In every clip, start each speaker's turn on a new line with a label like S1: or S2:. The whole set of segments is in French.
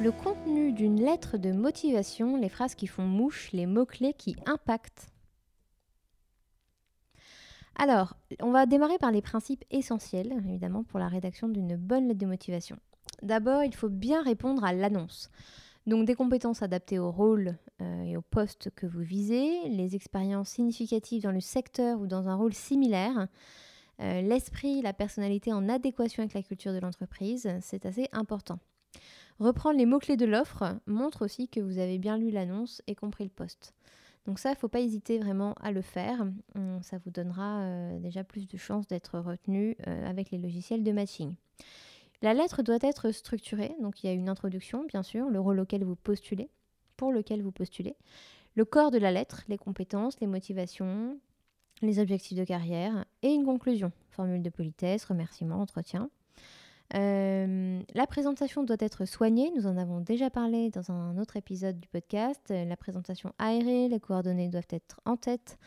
S1: Le contenu d'une lettre de motivation, les phrases qui font mouche, les mots-clés qui impactent. Alors, on va démarrer par les principes essentiels, évidemment, pour la rédaction d'une bonne lettre de motivation. D'abord, il faut bien répondre à l'annonce. Donc des compétences adaptées au rôle euh, et au poste que vous visez, les expériences significatives dans le secteur ou dans un rôle similaire, euh, l'esprit, la personnalité en adéquation avec la culture de l'entreprise, c'est assez important. Reprendre les mots-clés de l'offre montre aussi que vous avez bien lu l'annonce et compris le poste. Donc ça, il ne faut pas hésiter vraiment à le faire. Hum, ça vous donnera euh, déjà plus de chances d'être retenu euh, avec les logiciels de matching. La lettre doit être structurée, donc il y a une introduction bien sûr, le rôle auquel vous postulez, pour lequel vous postulez, le corps de la lettre, les compétences, les motivations, les objectifs de carrière et une conclusion, formule de politesse, remerciement, entretien. Euh, la présentation doit être soignée, nous en avons déjà parlé dans un autre épisode du podcast. La présentation aérée, les coordonnées doivent être en tête,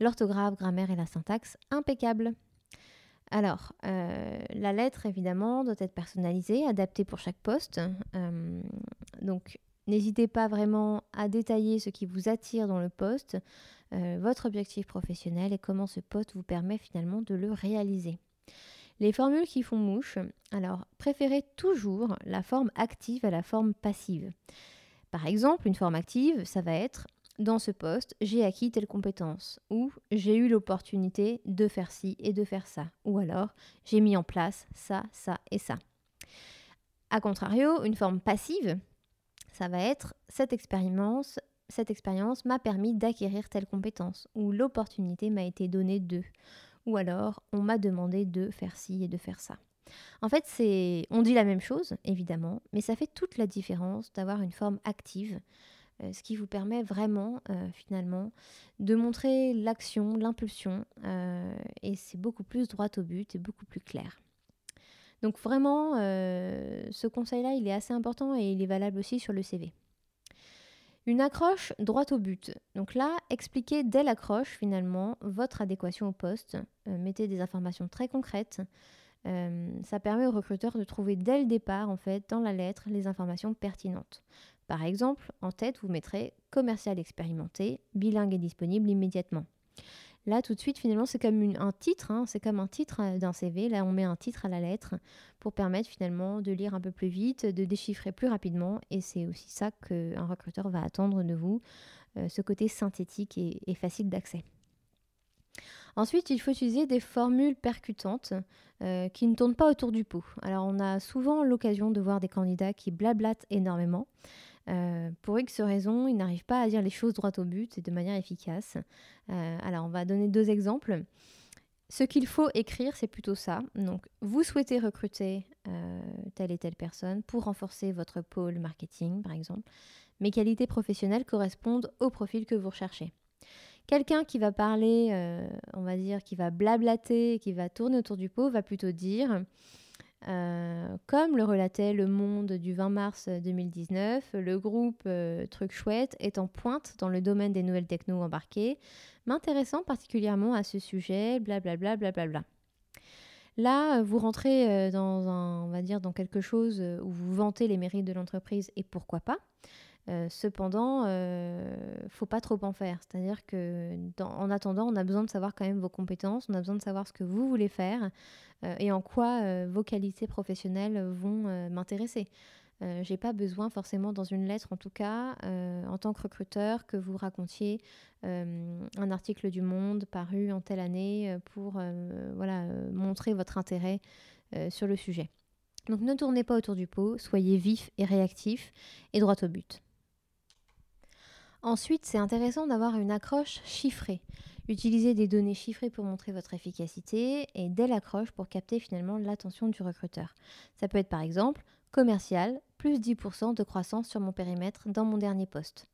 S1: l'orthographe, grammaire et la syntaxe impeccable. Alors, euh, la lettre, évidemment, doit être personnalisée, adaptée pour chaque poste. Euh, donc, n'hésitez pas vraiment à détailler ce qui vous attire dans le poste, votre objectif professionnel et comment ce poste vous permet finalement de le réaliser. Les formules qui font mouche, alors préférez toujours la forme active à la forme passive. Par exemple, une forme active, ça va être dans ce poste, j'ai acquis telle compétence ou j'ai eu l'opportunité de faire ci et de faire ça ou alors j'ai mis en place ça, ça et ça. A contrario, une forme passive, ça va être cette expérience, cette expérience m'a permis d'acquérir telle compétence ou l'opportunité m'a été donnée de ou alors on m'a demandé de faire ci et de faire ça. En fait, c'est on dit la même chose, évidemment, mais ça fait toute la différence d'avoir une forme active, euh, ce qui vous permet vraiment, euh, finalement, de montrer l'action, l'impulsion, euh, et c'est beaucoup plus droit au but et beaucoup plus clair. Donc vraiment, ce conseil-là, il est assez important et il est valable aussi sur le CV. Une accroche droite au but. Donc là, expliquez dès l'accroche finalement votre adéquation au poste. Euh, mettez des informations très concrètes. Euh, ça permet au recruteur de trouver dès le départ, en fait, dans la lettre, les informations pertinentes. Par exemple, en tête, vous mettrez commercial expérimenté, bilingue et disponible immédiatement. Là, tout de suite, finalement, c'est comme un titre, hein, c'est comme un titre euh, d'un CV. Là, on met un titre à la lettre pour permettre finalement de lire un peu plus vite, de déchiffrer plus rapidement. Et c'est aussi ça qu'un recruteur va attendre de vous, euh, ce côté synthétique et, facile d'accès. Ensuite, il faut utiliser des formules percutantes euh, qui ne tournent pas autour du pot. Alors, on a souvent l'occasion de voir des candidats qui blablatent énormément. Euh, pour X raisons, ils n'arrivent pas à dire les choses droit au but et de manière efficace. Euh, alors, on va donner deux exemples. Ce qu'il faut écrire, c'est plutôt ça. Donc, vous souhaitez recruter euh, telle et telle personne pour renforcer votre pôle marketing, par exemple. Mes qualités professionnelles correspondent au profil que vous recherchez. Quelqu'un qui va parler, on va dire, qui va blablater, qui va tourner autour du pot, va plutôt dire euh, comme le relatait Le Monde du 20 mars 2019, le groupe euh, Truc Chouette est en pointe dans le domaine des nouvelles techno embarquées, m'intéressant particulièrement à ce sujet, blablabla. Bla, bla, bla, Là, vous rentrez euh, dans un, on va dire, dans quelque chose où vous vantez les mérites de l'entreprise et pourquoi pas. Euh, cependant, euh, faut pas trop en faire. C'est-à-dire que, en attendant, on a besoin de savoir quand même vos compétences, on a besoin de savoir ce que vous voulez faire euh, et en quoi euh, vos qualités professionnelles vont m'intéresser. J'ai pas besoin forcément dans une lettre, en tout cas, en tant que recruteur, que vous racontiez un article du Monde paru en telle année pour voilà montrer votre intérêt sur le sujet. Donc ne tournez pas autour du pot, soyez vif et réactif et droit au but. Ensuite, c'est intéressant d'avoir une accroche chiffrée. Utilisez des données chiffrées pour montrer votre efficacité et dès l'accroche pour capter finalement l'attention du recruteur. Ça peut être par exemple commercial, plus 10% de croissance sur mon périmètre dans mon dernier poste.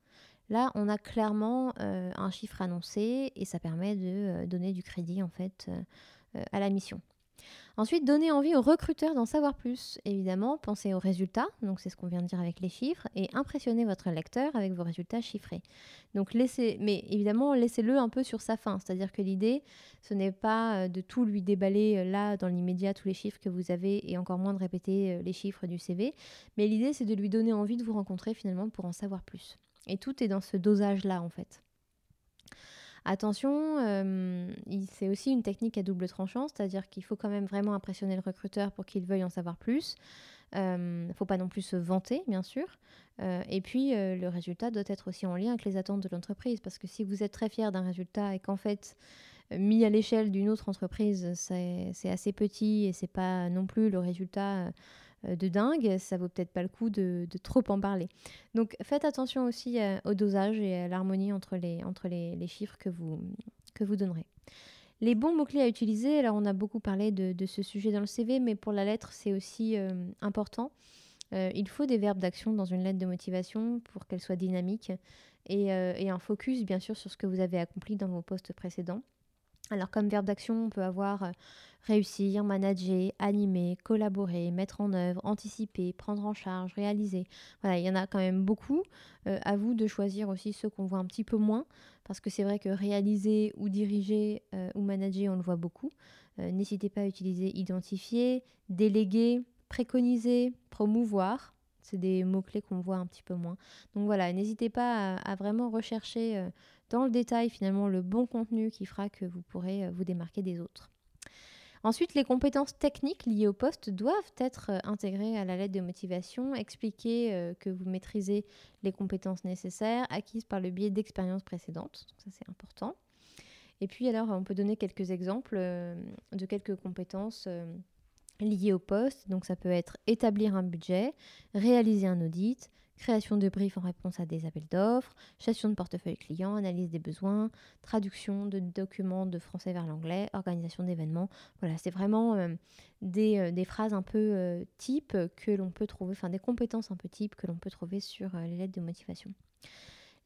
S1: Là, on a clairement euh, un chiffre annoncé et ça permet de euh, donner du crédit en fait euh, à la mission. Ensuite, donner envie aux recruteurs d'en savoir plus. Évidemment, pensez aux résultats, donc c'est ce qu'on vient de dire avec les chiffres, et impressionnez votre lecteur avec vos résultats chiffrés. Donc laissez, mais évidemment, laissez-le un peu sur sa fin. C'est-à-dire que l'idée, ce n'est pas de tout lui déballer là dans l'immédiat tous les chiffres que vous avez et encore moins de répéter les chiffres du CV, mais l'idée, c'est de lui donner envie de vous rencontrer finalement pour en savoir plus. Et tout est dans ce dosage-là, en fait. Attention, euh, c'est aussi une technique à double tranchant, c'est-à-dire qu'il faut quand même vraiment impressionner le recruteur pour qu'il veuille en savoir plus. Il euh, ne faut pas non plus se vanter, bien sûr. Euh, et puis, le résultat doit être aussi en lien avec les attentes de l'entreprise, parce que si vous êtes très fier d'un résultat et qu'en fait, mis à l'échelle d'une autre entreprise, c'est assez petit et c'est pas non plus le résultat de dingue, ça vaut peut-être pas le coup de, trop en parler. Donc faites attention aussi euh, au dosage et à l'harmonie entre, les, entre les, chiffres que vous, que vous donnerez. Les bons mots-clés à utiliser, alors on a beaucoup parlé de, ce sujet dans le CV, mais pour la lettre, c'est aussi euh, important. il faut des verbes d'action dans une lettre de motivation pour qu'elle soit dynamique et, et, un focus, bien sûr, sur ce que vous avez accompli dans vos postes précédents. Alors comme verbe d'action, on peut avoir euh, réussir, manager, animer, collaborer, mettre en œuvre, anticiper, prendre en charge, réaliser. Voilà, il y en a quand même beaucoup. Euh, à vous de choisir aussi ceux qu'on voit un petit peu moins, parce que c'est vrai que réaliser ou diriger euh, ou manager, on le voit beaucoup. N'hésitez pas à utiliser identifier, déléguer, préconiser, promouvoir. C'est des mots-clés qu'on voit un petit peu moins. Donc voilà, n'hésitez pas à, vraiment rechercher dans le détail finalement le bon contenu qui fera que vous pourrez euh, vous démarquer des autres. Ensuite, les compétences techniques liées au poste doivent être euh, intégrées à la lettre de motivation, expliquer euh, que vous maîtrisez les compétences nécessaires acquises par le biais d'expériences précédentes. ça, c'est important. Et puis, alors, on peut donner quelques exemples de quelques compétences liées au poste. Donc, ça peut être établir un budget, réaliser un audit, création de briefs en réponse à des appels d'offres, gestion de portefeuille client, analyse des besoins, traduction de documents de français vers l'anglais, organisation d'événements. Voilà, c'est vraiment euh, euh, des, phrases un peu euh, types que l'on peut trouver, enfin des compétences un peu types que l'on peut trouver sur les lettres de motivation.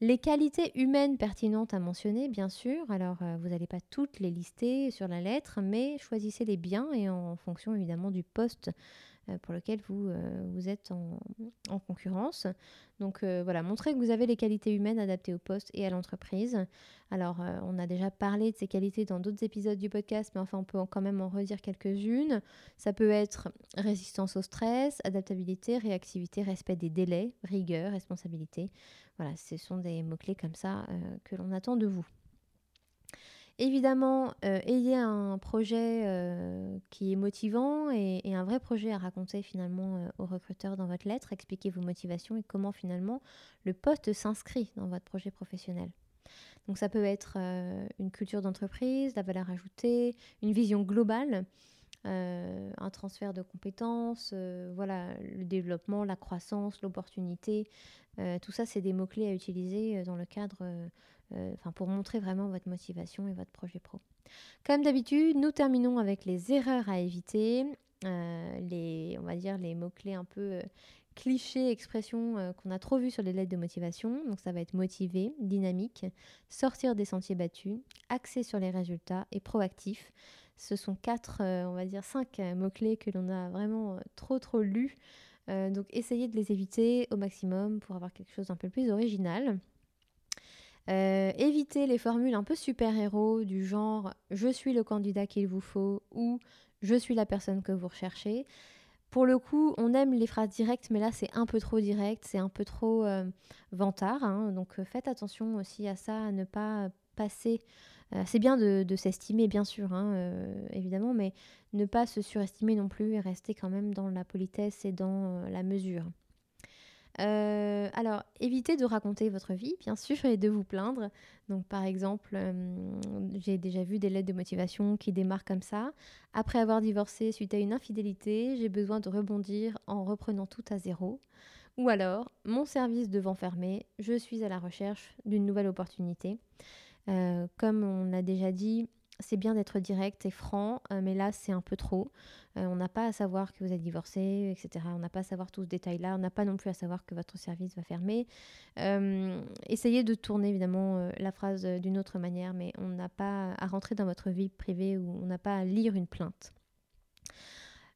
S1: Les qualités humaines pertinentes à mentionner, bien sûr. Alors, vous n'allez pas toutes les lister sur la lettre, mais choisissez les biens et en fonction évidemment du poste pour lequel vous, euh, vous êtes en, concurrence. Donc euh, voilà, montrez que vous avez les qualités humaines adaptées au poste et à l'entreprise. Alors on a déjà parlé de ces qualités dans d'autres épisodes du podcast, mais enfin on peut quand même en redire quelques-unes. Ça peut être résistance au stress, adaptabilité, réactivité, respect des délais, rigueur, responsabilité. Voilà, ce sont des mots-clés comme ça que l'on attend de vous. Évidemment, euh, ayez un projet euh, qui est motivant et, un vrai projet à raconter finalement euh, aux recruteurs dans votre lettre. Expliquez vos motivations et comment finalement le poste s'inscrit dans votre projet professionnel. Donc ça peut être une culture d'entreprise, la valeur ajoutée, une vision globale, un transfert de compétences, voilà, le développement, la croissance, l'opportunité. tout ça, c'est des mots-clés à utiliser dans le cadre euh, pour montrer vraiment votre motivation et votre projet pro. Comme d'habitude, nous terminons avec les erreurs à éviter, euh, les, on va dire les mots-clés un peu euh, clichés, expressions qu'on a trop vues sur les lettres de motivation. Donc ça va être motivé, dynamique, sortir des sentiers battus, axé sur les résultats et proactif. Ce sont quatre, on va dire cinq mots-clés que l'on a vraiment trop trop lus. donc essayez de les éviter au maximum pour avoir quelque chose d'un peu plus original. Euh, évitez les formules un peu super-héros du genre je suis le candidat qu'il vous faut ou je suis la personne que vous recherchez. Pour le coup, on aime les phrases directes, mais là c'est un peu trop direct, c'est un peu trop euh, vantard. Hein. donc euh, faites attention aussi à ça, à ne pas passer. C'est bien de, s'estimer, bien sûr, hein, évidemment, mais ne pas se surestimer non plus et rester quand même dans la politesse et dans la mesure. Euh, alors, évitez de raconter votre vie, bien sûr, et de vous plaindre. Donc, par exemple, euh, j'ai déjà vu des lettres de motivation qui démarrent comme ça. Après avoir divorcé suite à une infidélité, j'ai besoin de rebondir en reprenant tout à zéro. Ou alors, mon service devant fermer, je suis à la recherche d'une nouvelle opportunité. Euh, comme on a déjà dit, c'est bien d'être direct et franc, euh, mais là c'est un peu trop. Euh, on n'a pas à savoir que vous êtes divorcé, etc. On n'a pas à savoir tout ce détail-là. On n'a pas non plus à savoir que votre service va fermer. Essayez de tourner évidemment la phrase d'une autre manière, mais on n'a pas à rentrer dans votre vie privée ou on n'a pas à lire une plainte.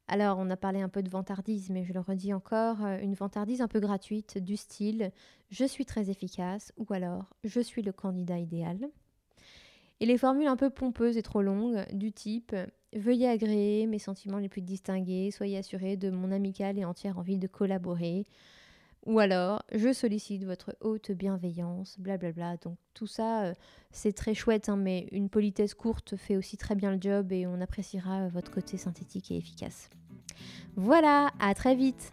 S1: Alors, on a parlé un peu de vantardise, mais je le redis encore, une vantardise un peu gratuite du style je suis très efficace ou alors je suis le candidat idéal. Et les formules un peu pompeuses et trop longues, du type Veuillez agréer mes sentiments les plus distingués, soyez assuré de mon amicale et entière envie de collaborer. Ou alors, je sollicite votre haute bienveillance, blablabla. Donc tout ça, euh, c'est très chouette, hein, mais une politesse courte fait aussi très bien le job et on appréciera votre côté synthétique et efficace. Voilà, à très vite